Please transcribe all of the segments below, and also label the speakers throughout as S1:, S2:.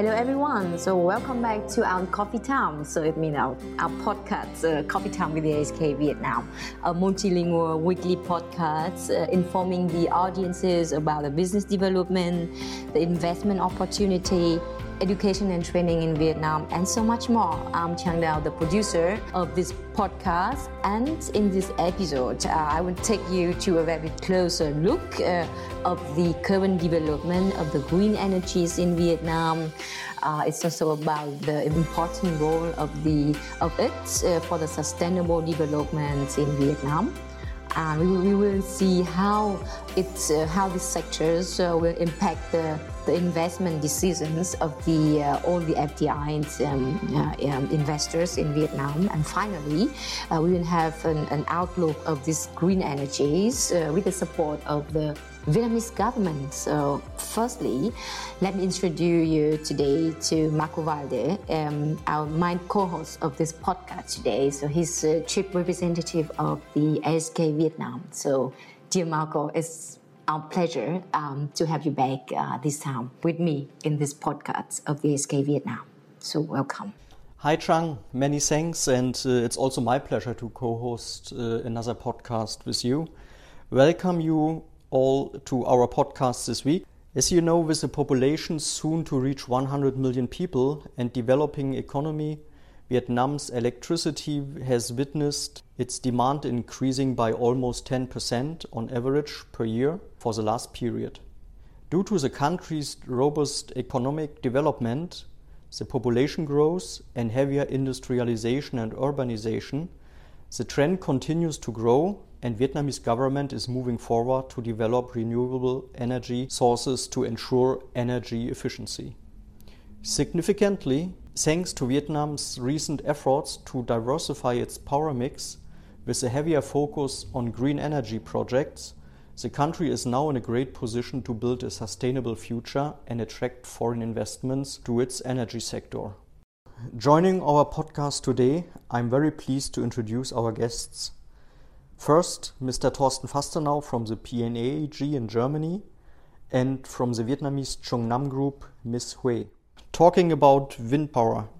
S1: Hello, everyone. So, welcome back to our Coffee Time. So, it means our, our podcast, uh, Coffee Time with the AHK Vietnam, a multilingual weekly podcast uh, informing the audiences about the business development, the investment opportunity, education and training in Vietnam, and so much more. I'm Chang Dao, the producer of this podcast, and in this episode, uh, I will take you to a very closer look uh, of the current development of the green energies in Vietnam. Uh, it's also about the important role of the of it uh, for the sustainable development in Vietnam and we will, we will see how it's uh, how these sectors uh, will impact the, the investment decisions of the uh, all the FDI um, uh, um, investors in Vietnam. And finally, uh, we will have an, an, outlook of these green energies uh, with the support of the Vietnamese government. So, firstly, let me introduce you today to Marko Walde, um, our my co-host of this podcast today. So, he's a chief representative of the AHK Vietnam. So, dear Marko, it's our pleasure um, to have you back uh, this time with me in this podcast of the AHK Vietnam. So, welcome.
S2: Hi, Chang. Many thanks, and uh, it's also my pleasure to co-host uh, another podcast with you. Welcome you all to our podcast this week. As you know, with a population soon to reach 100 million people and developing economy, Vietnam's electricity has witnessed its demand increasing by almost 10% on average per year for the last period. Due to the country's robust economic development, the population growth, and heavier industrialization and urbanization, the trend continues to grow and Vietnamese government is moving forward to develop renewable energy sources to ensure energy efficiency. Significantly, thanks to Vietnam's recent efforts to diversify its power mix with a heavier focus on green energy projects, the country is now in a great position to build a sustainable future and attract foreign investments to its energy sector. Joining our podcast today, I'm very pleased to introduce our guests First, Mr. Thorsten Fastenau from the PNE AG in Germany and from the Vietnamese Trung Nam Group, Ms. Hui. Talking about wind power.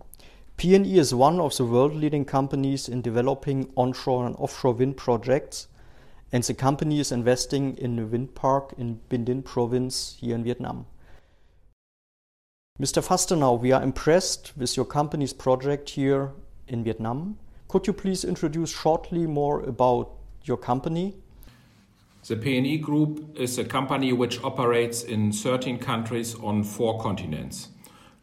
S2: PNE is one of the world leading companies in developing onshore and offshore wind projects, and the company is investing in a wind park in Binh Dinh province here in Vietnam. Mr. Fastenau, we are impressed with your company's project here in Vietnam. Could you please introduce shortly more about your company?
S3: The PNE Group is a company which operates in 13 countries on four continents.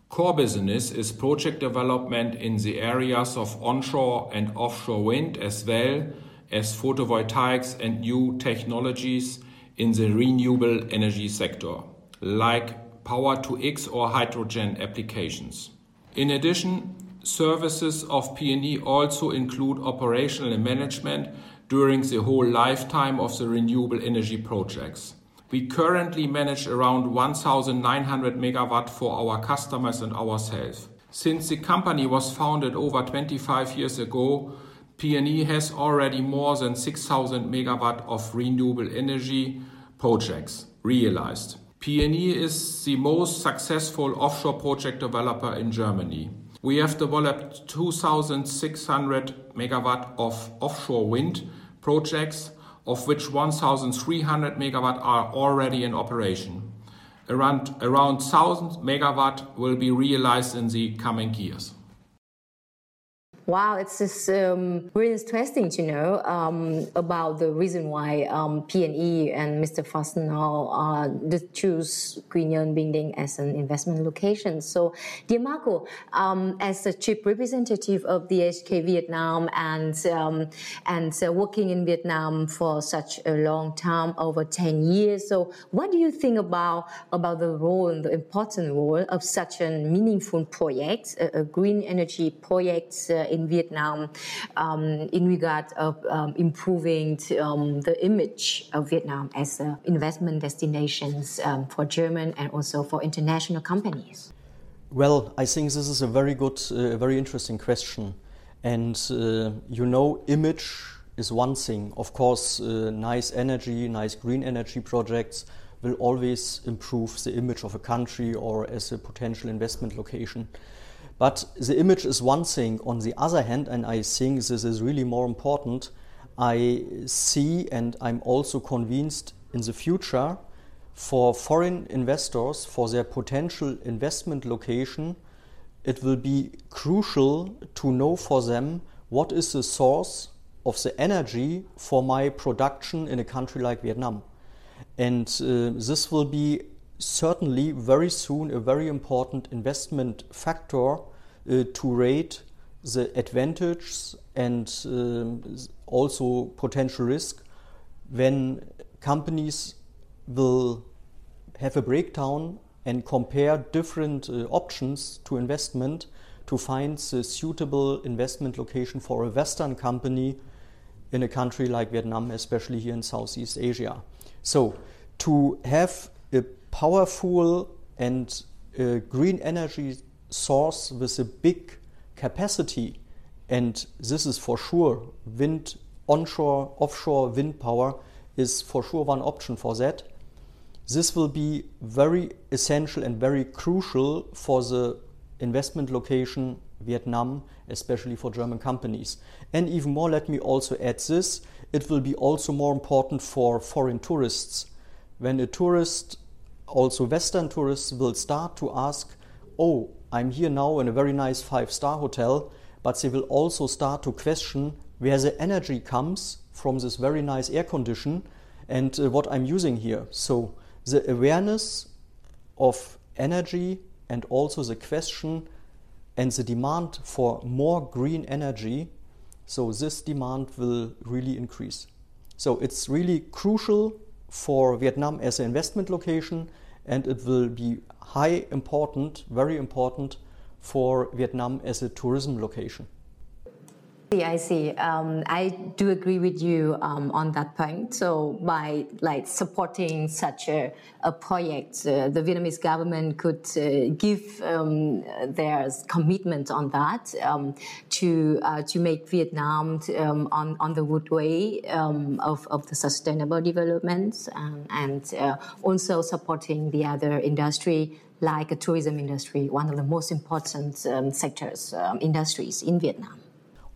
S3: Core business is project development in the areas of onshore and offshore wind as well as photovoltaics and new technologies in the renewable energy sector, like power to X or hydrogen applications. In addition, services of PNE also include operational management during the whole lifetime of the renewable energy projects. We currently manage around 1,900 megawatt for our customers and ourselves. Since the company was founded over 25 years ago, PNE has already more than 6,000 megawatt of renewable energy projects realized. PNE is the most successful offshore project developer in Germany. We have developed 2,600 megawatt of offshore wind projects, of which 1,300 megawatt are already in operation. Around, around 1,000 megawatt will be realized in the coming years.
S1: Wow, it's just um, really interesting to know um, about the reason why um, PNE and Mr. Fastenau uh, choose Binh Dinh as an investment location. So, dear Marko, um, as the chief representative of the AHK Vietnam and um, and uh, working in Vietnam for such a long time, over ten years, so what do you think about about the role and the important role of such a meaningful project, a, a green energy project? Uh, in Vietnam um, in regard of um, improving um, the image of Vietnam as an investment destinations um, for German and also for international companies?
S2: Well, I think this is a very good, uh, very interesting question. And uh, you know, image is one thing. Of course, uh, nice energy, nice green energy projects will always improve the image of a country or as a potential investment location. But the image is one thing. On the other hand, and I think this is really more important, I see and I'm also convinced in the future for foreign investors, for their potential investment location, it will be crucial to know for them what is the source of the energy for my production in a country like Vietnam. And uh, this will be certainly very soon a very important investment factor uh, to rate the advantages and um, also potential risk when companies will have a breakdown and compare different uh, options to investment to find the suitable investment location for a Western company in a country like Vietnam, especially here in Southeast Asia. So, to have a powerful and a green energy source with a big capacity, and this is for sure wind, onshore, offshore wind power is for sure one option for that. This will be very essential and very crucial for the investment location Vietnam, especially for German companies. And even more, let me also add this it will be also more important for foreign tourists. When a tourist, also Western tourists, will start to ask, Oh, I'm here now in a very nice five star hotel, but they will also start to question where the energy comes from this very nice air condition and uh, what I'm using here. So, the awareness of energy and also the question and the demand for more green energy, so this demand will really increase. So it's really crucial for Vietnam as an investment location, and it will be high important, very important for Vietnam as a tourism location.
S1: I see. Um, I do agree with you um, on that point. So by like supporting such a, a project, uh, the Vietnamese government could uh, give um, their commitment on that um, to uh, to make Vietnam um, on on the good way um, of, of the sustainable development and, uh, also supporting the other industry like a tourism industry, one of the most important sectors industries in Vietnam.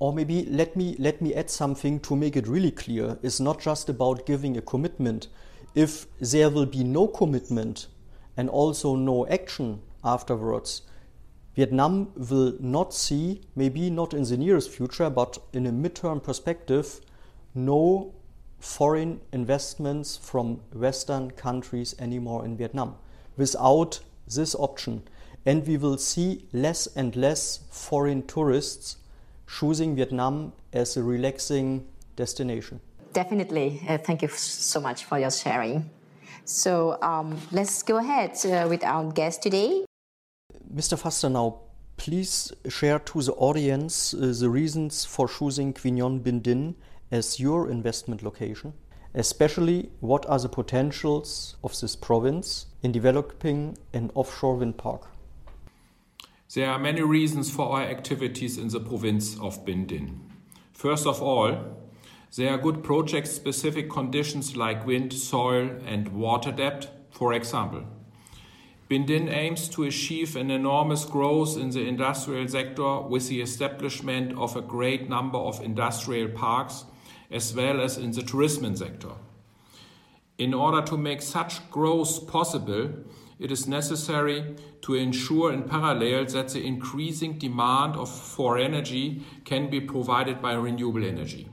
S2: Or maybe let me let me add something to make it really clear. It's not just about giving a commitment. If there will be no commitment and also no action afterwards, Vietnam will not see, maybe not in the nearest future, but in a midterm perspective, no foreign investments from Western countries anymore in Vietnam without this option. And we will see less and less foreign tourists choosing Vietnam as a relaxing destination?
S1: Definitely. Uh, thank you so much for your sharing. So um, let's go ahead uh, with our guest today.
S2: Mr. Fastenau please share to the audience uh, the reasons for choosing Quy Nhon Binh Dinh as your investment location. Especially, what are the potentials of this province in developing an offshore wind park?
S3: There are many reasons for our activities in the province of Binh Dinh. First of all, there are good project specific conditions like wind, soil, and water depth, for example. Binh Dinh aims to achieve an enormous growth in the industrial sector with the establishment of a great number of industrial parks as well as in the tourism sector. In order to make such growth possible, it is necessary to ensure in parallel that the increasing demand of, for energy can be provided by renewable energy.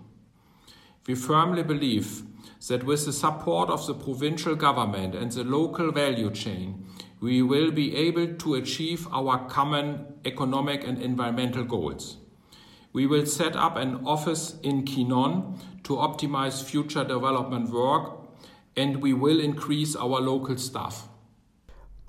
S3: We firmly believe that with the support of the provincial government and the local value chain, we will be able to achieve our common economic and environmental goals. We will set up an office in Nhon to optimize future development work, and we will increase our local staff.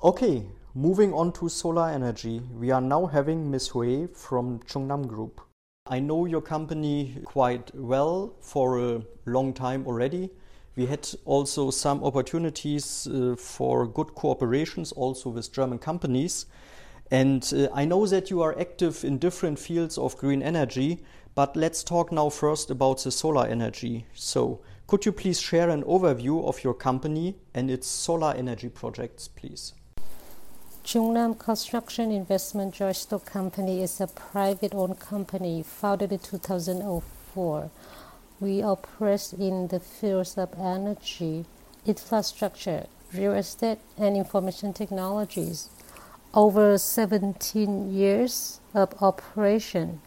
S2: Okay, moving on to solar energy, we are now having Ms. Hui from Trung Nam Group. I know your company quite well for a long time already. We had also some opportunities uh, for good cooperations also with German companies. And uh, I know that you are active in different fields of green energy, but let's talk now first about the solar energy. So, Could you please share an overview of your company and its solar energy projects, please?
S4: Trung Nam Construction Investment Joint Stock Company is a private owned company founded in 2004. We operate in the fields of energy, infrastructure, real estate, and information technologies. Over 17 years of operation,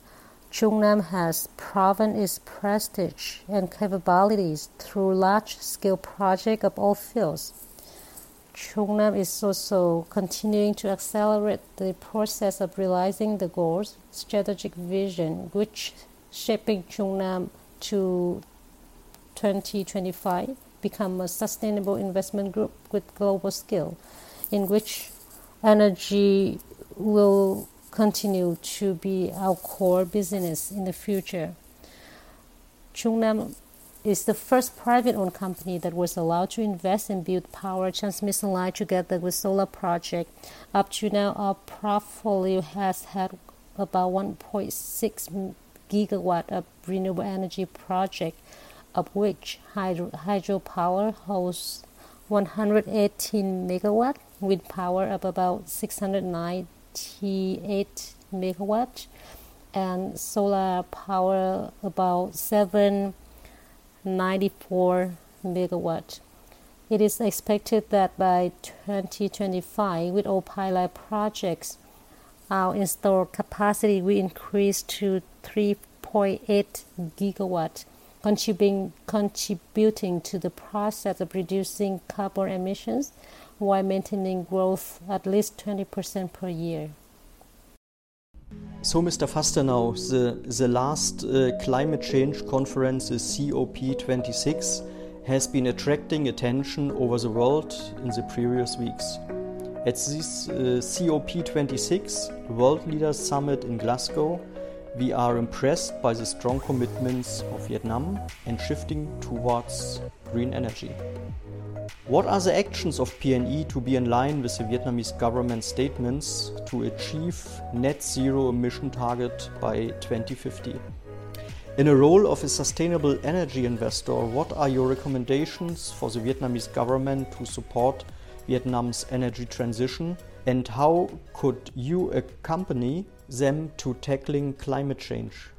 S4: Trung Nam has proven its prestige and capabilities through large scale projects of all fields. Trung Nam is also continuing to accelerate the process of realizing the goals, strategic vision, which shaping Trung Nam to 2025 become a sustainable investment group with global scale, in which energy will continue to be our core business in the future. Trung Nam is the first private owned company that was allowed to invest and build power transmission line together with solar project. Up to now, our portfolio has had about 1.6 gigawatt of renewable energy project, of which hydro, hydropower holds 118 megawatt, wind power of about 698 megawatt, and solar power about 7 94 megawatt. It is expected that by 2025, with all pilot projects, our installed capacity will increase to 3.8 gigawatt, contributing, contributing to the process of reducing carbon emissions while maintaining growth at least 20% per year.
S2: So, Mr. Fastenau, the, the last uh, climate change conference, the COP26, has been attracting attention over the world in the previous weeks. At this uh, COP26 World Leaders Summit in Glasgow, we are impressed by the strong commitments of Vietnam and shifting towards green energy. What are the actions of PNE to be in line with the Vietnamese government statements to achieve net zero emission target by 2050? In a role of a sustainable energy investor, what are your recommendations for the Vietnamese government to support Vietnam's energy transition and how could you accompany them to tackling climate change?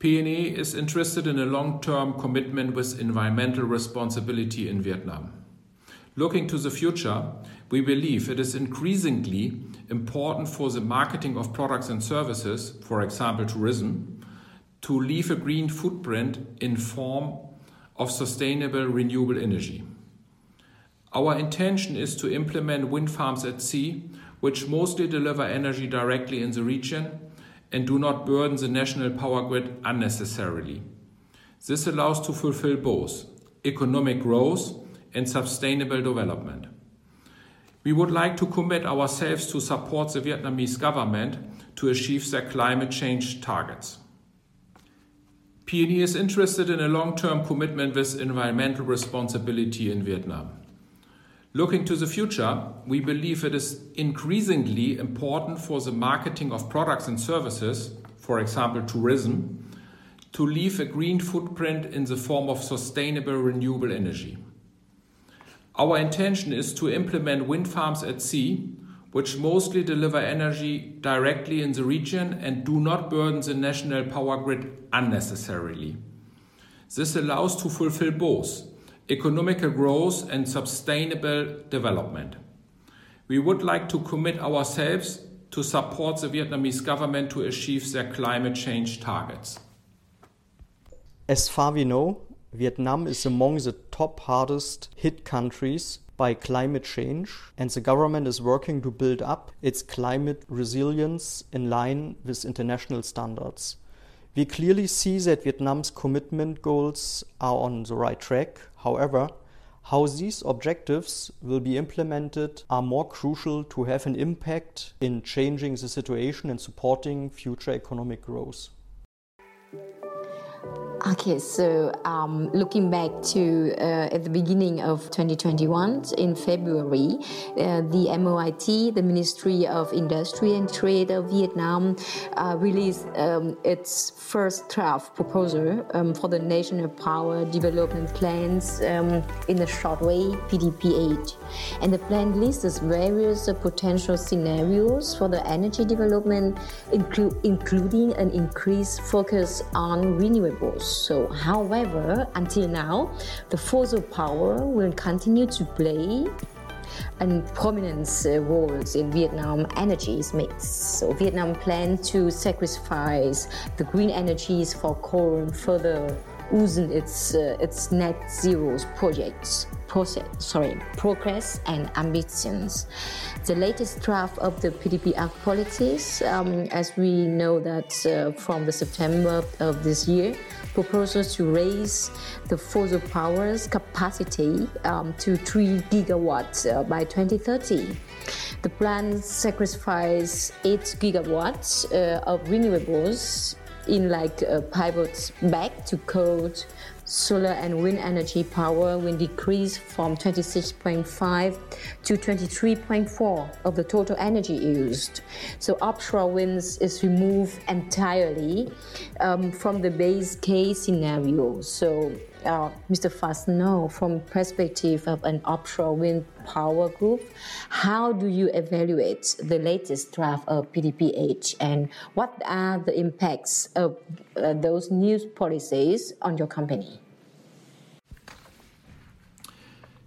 S3: PNE is interested in a long term commitment with environmental responsibility in Vietnam. Looking to the future, we believe it is increasingly important for the marketing of products and services, for example, tourism, to leave a green footprint in form of sustainable renewable energy. Our intention is to implement wind farms at sea, which mostly deliver energy directly in the region and do not burden the national power grid unnecessarily. This allows to fulfill both economic growth and sustainable development. We would like to commit ourselves to support the Vietnamese government to achieve their climate change targets. PNE is interested in a long term commitment with environmental responsibility in Vietnam. Looking to the future, we believe it is increasingly important for the marketing of products and services, for example, tourism, to leave a green footprint in the form of sustainable renewable energy. Our intention is to implement wind farms at sea, which mostly deliver energy directly in the region and do not burden the national power grid unnecessarily. This allows to fulfill both economical growth and sustainable development. We would like to commit ourselves to support the Vietnamese government to achieve their climate change targets.
S2: As far we know, Vietnam is among the top hardest hit countries by climate change, and the government is working to build up its climate resilience in line with international standards. We clearly see that Vietnam's commitment goals are on the right track. However, how these objectives will be implemented are more crucial to have an impact in changing the situation and supporting future economic growth.
S1: Okay, so um, looking back to uh, at the beginning of 2021, in February, uh, the MOIT, the Ministry of Industry and Trade of Vietnam, uh, released um, its first draft proposal um, for the National Power Development Plans um, in a short way, PDP-8. And the plan lists various potential scenarios for the energy development, inclu- including an increased focus on renewables. So, however, until now, the fossil power will continue to play and prominent uh, roles in Vietnam energies mix. So Vietnam plans to sacrifice the green energies for coal and further loosen its uh, its net zero projects process, sorry, progress and ambitions. The latest draft of the PDP-8 policies, um, as we know that uh, from the September of this year, proposes to raise the fossil power's capacity um, to 3 gigawatts uh, by 2030. The plan sacrifices 8 gigawatts uh, of renewables in like uh, pivots back to coal solar and wind energy power will decrease from 26.5 to 23.4 of the total energy used. So offshore winds is removed entirely um, from the base case scenario. So uh, Mr. Fastenau, from perspective of an offshore wind power group, how do you evaluate the latest draft of PDP-8 and what are the impacts of uh, those new policies on your company?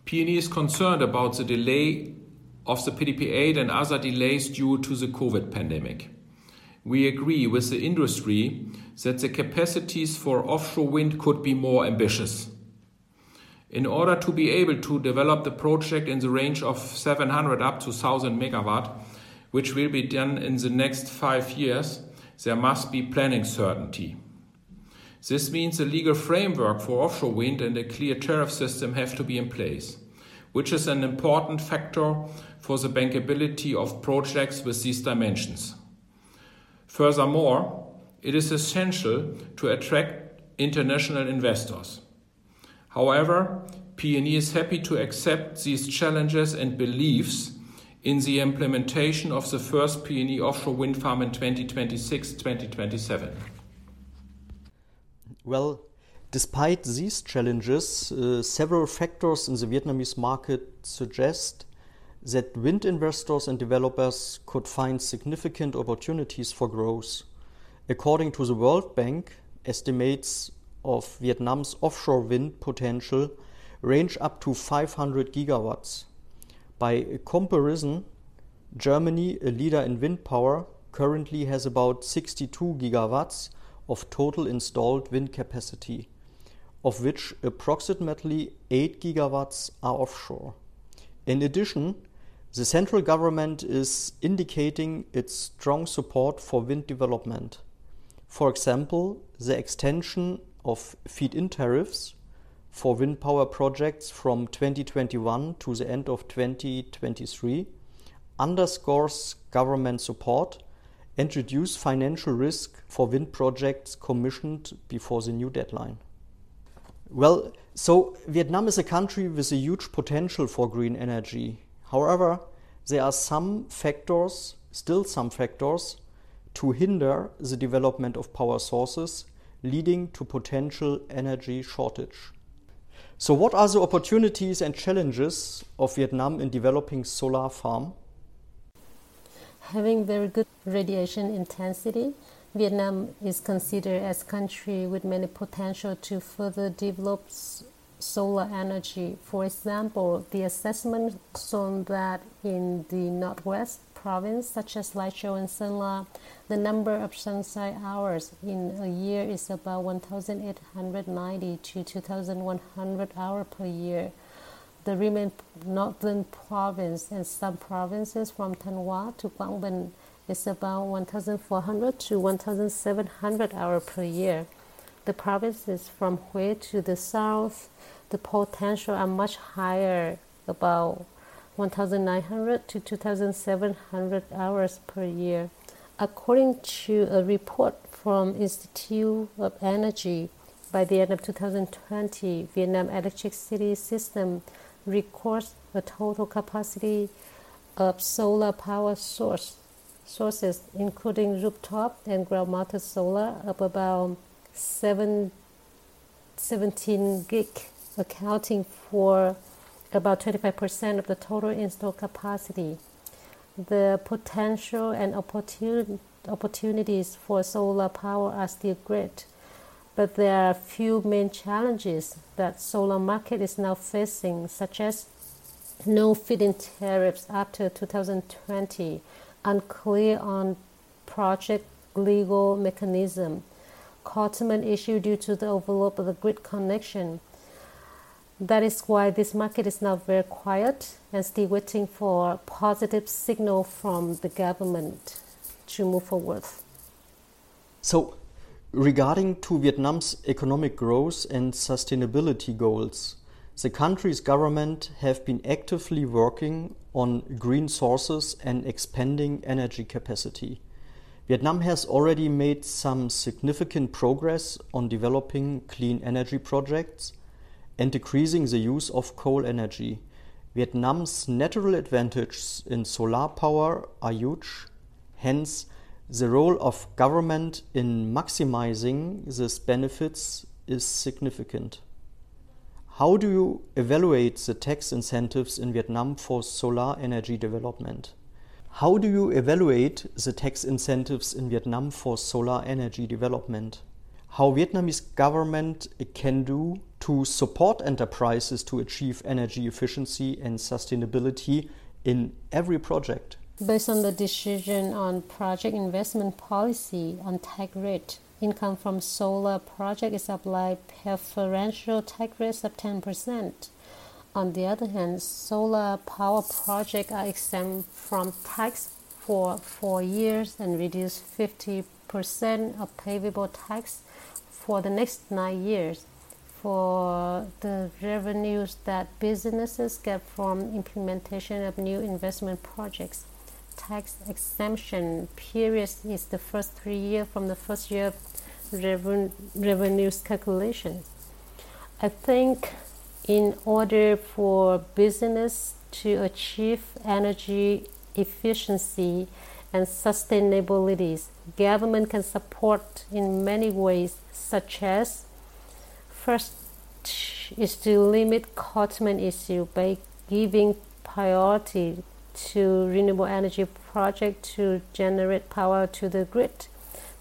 S3: PNE is concerned about the delay of the PDP-8 and other delays due to the COVID pandemic. We agree with the industry that the capacities for offshore wind could be more ambitious. In order to be able to develop the project in the range of 700 up to 1000 megawatt, which will be done in the next five years, there must be planning certainty. This means a legal framework for offshore wind and a clear tariff system have to be in place, which is an important factor for the bankability of projects with these dimensions. Furthermore, it is essential to attract international investors. However, PNE is happy to accept these challenges and believes in the implementation of the first PNE offshore wind farm in 2026 2027.
S2: Well, despite these challenges, uh, several factors in the Vietnamese market suggest that wind investors and developers could find significant opportunities for growth. According to the World Bank, estimates of Vietnam's offshore wind potential range up to 500 gigawatts. By comparison, Germany, a leader in wind power, currently has about 62 gigawatts of total installed wind capacity, of which approximately 8 gigawatts are offshore. In addition, the central government is indicating its strong support for wind development. For example, the extension of feed in tariffs for wind power projects from 2021 to the end of 2023 underscores government support and reduce financial risk for wind projects commissioned before the new deadline. Well, so Vietnam is a country with a huge potential for green energy. However, there are some factors, still some factors, to hinder the development of power sources, leading to potential energy shortage. So, what are the opportunities and challenges of Vietnam in developing solar farm?
S4: Having very good radiation intensity, Vietnam is considered as a country with many potential to further develop solar energy. For example, the assessment shown that in the northwest province, such as Lai and Sơn La, the number of sunshine hours in a year is about 1,890 to 2,100 hours per year the remaining northern province and some provinces from Thanh Hóa to Bình is about 1,400 to 1,700 hours per year. The provinces from Hue to the south, the potential are much higher, about 1,900 to 2,700 hours per year. According to a report from Institute of Energy, by the end of 2020, Vietnam electricity system records a total capacity of solar power source sources, including rooftop and ground-mounted solar, of about seven, 17 gig, accounting for about 25% of the total installed capacity. The potential and opportun- opportunities for solar power are still great, but there are a few main challenges that solar market is now facing, such as no feed-in tariffs after 2020, unclear on project legal mechanism, curtailment issue due to the overload of the grid connection. That is why this market is now very quiet and still waiting for positive signal from the government to move forward.
S2: So, regarding to Vietnam's economic growth and sustainability goals, the country's government have been actively working on green sources and expanding energy capacity. Vietnam has already made some significant progress on developing clean energy projects and decreasing the use of coal energy. Vietnam's natural advantages in solar power are huge, hence, the role of government in maximizing these benefits is significant. How do you evaluate the tax incentives in Vietnam for solar energy development? How do you evaluate the tax incentives in Vietnam for solar energy development? How Vietnamese government can do to support enterprises to achieve energy efficiency and sustainability in every project?
S4: Based on the decision on project investment policy on tax rate, income from solar project is applied preferential tax rates of 10%. On the other hand, solar power projects are exempt from tax for four years and reduce 50% of payable tax for the next nine years for the revenues that businesses get from implementation of new investment projects tax exemption period is the first three years from the first year reven- revenues calculation. I think in order for business to achieve energy efficiency and sustainability, government can support in many ways, such as first is to limit curtailment issue by giving priority to renewable energy project to generate power to the grid.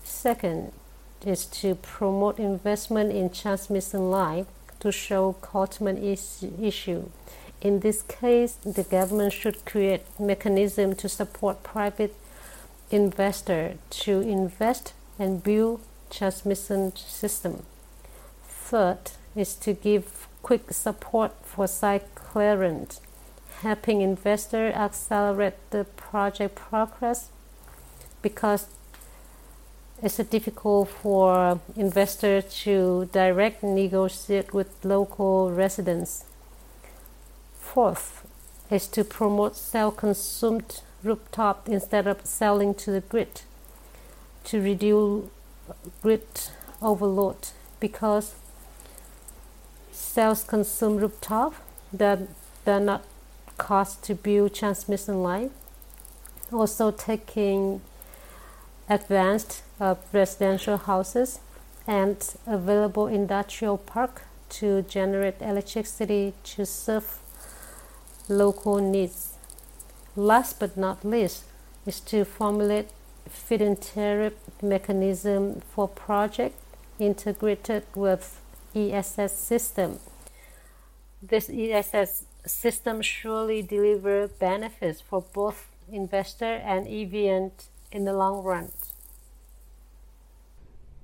S4: Second is to promote investment in transmission line to show curtailment is, issue. In this case, the government should create mechanism to support private investor to invest and build transmission system. Third is to give quick support for site clearance helping investor accelerate the project progress because it's difficult for investors to direct negotiate with local residents. Fourth is to promote self-consumed rooftop instead of selling to the grid to reduce grid overload because self-consumed rooftop that they're not cost to build transmission line. Also taking advanced uh, of residential houses and available industrial park to generate electricity to serve local needs. Last but not least is to formulate feed-in tariff mechanism for project integrated with ESS system. This ESS system surely deliver benefits for both investor and EVN in the long run.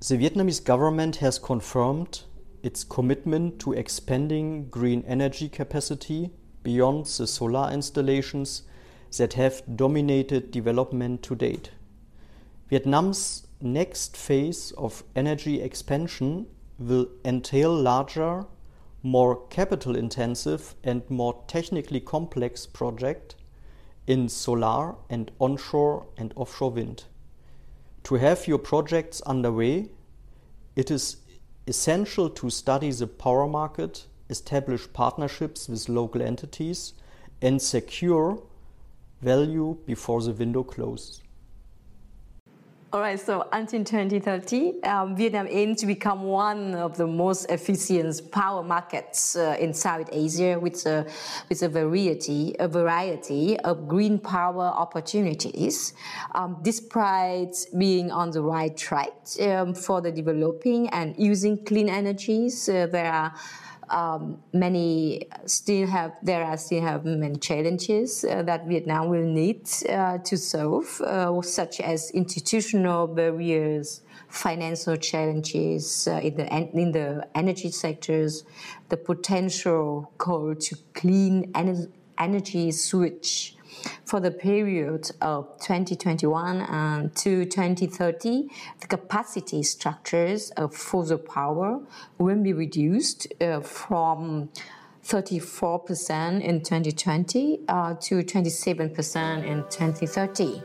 S2: The Vietnamese government has confirmed its commitment to expanding green energy capacity beyond the solar installations that have dominated development to date. Vietnam's next phase of energy expansion will entail larger more capital intensive and more technically complex project in solar and onshore and offshore wind. To have your projects underway, it is essential to study the power market, establish partnerships with local entities, and secure value before the window closes.
S1: All right, so until 2030, um, Vietnam aims to become one of the most efficient power markets uh, in South Asia with a, with a variety, a variety of green power opportunities. Um, despite being on the right track um, for the developing and using clean energies, uh, there are um, many still have there are still have many challenges uh, that Vietnam will need uh, to solve, uh, such as institutional barriers, financial challenges uh, in the in the energy sectors, the potential call to clean energy switch for the period of 2021 and to 2030, the capacity structures of fossil power will be reduced uh, from 34% in 2020 uh, to 27% in 2030.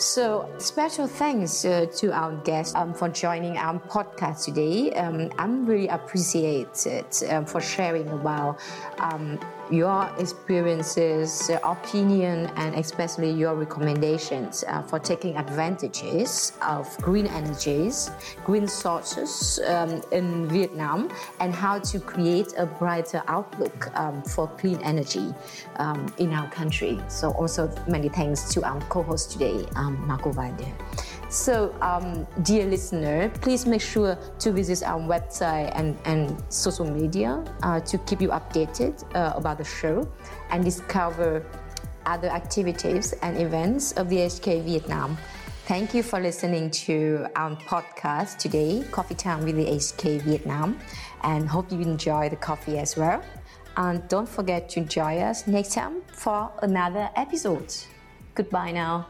S1: So, special thanks uh, to our guest um, for joining our podcast today. Um, I'm really appreciated um, for sharing about um, your experiences, opinion, and especially your recommendations uh, for taking advantages of green energies, green sources um, in Vietnam, and how to create a brighter outlook um, for clean energy um, in our country. So, also many thanks to our co-host today, um, Marko Walde. So, um, dear listener, please make sure to visit our website and, and social media uh, to keep you updated uh, about the show and discover other activities and events of the AHK Vietnam. Thank you for listening to our podcast today, Coffee Time with the AHK Vietnam, and hope you enjoy the coffee as well. And don't forget to join us next time for another episode. Goodbye now.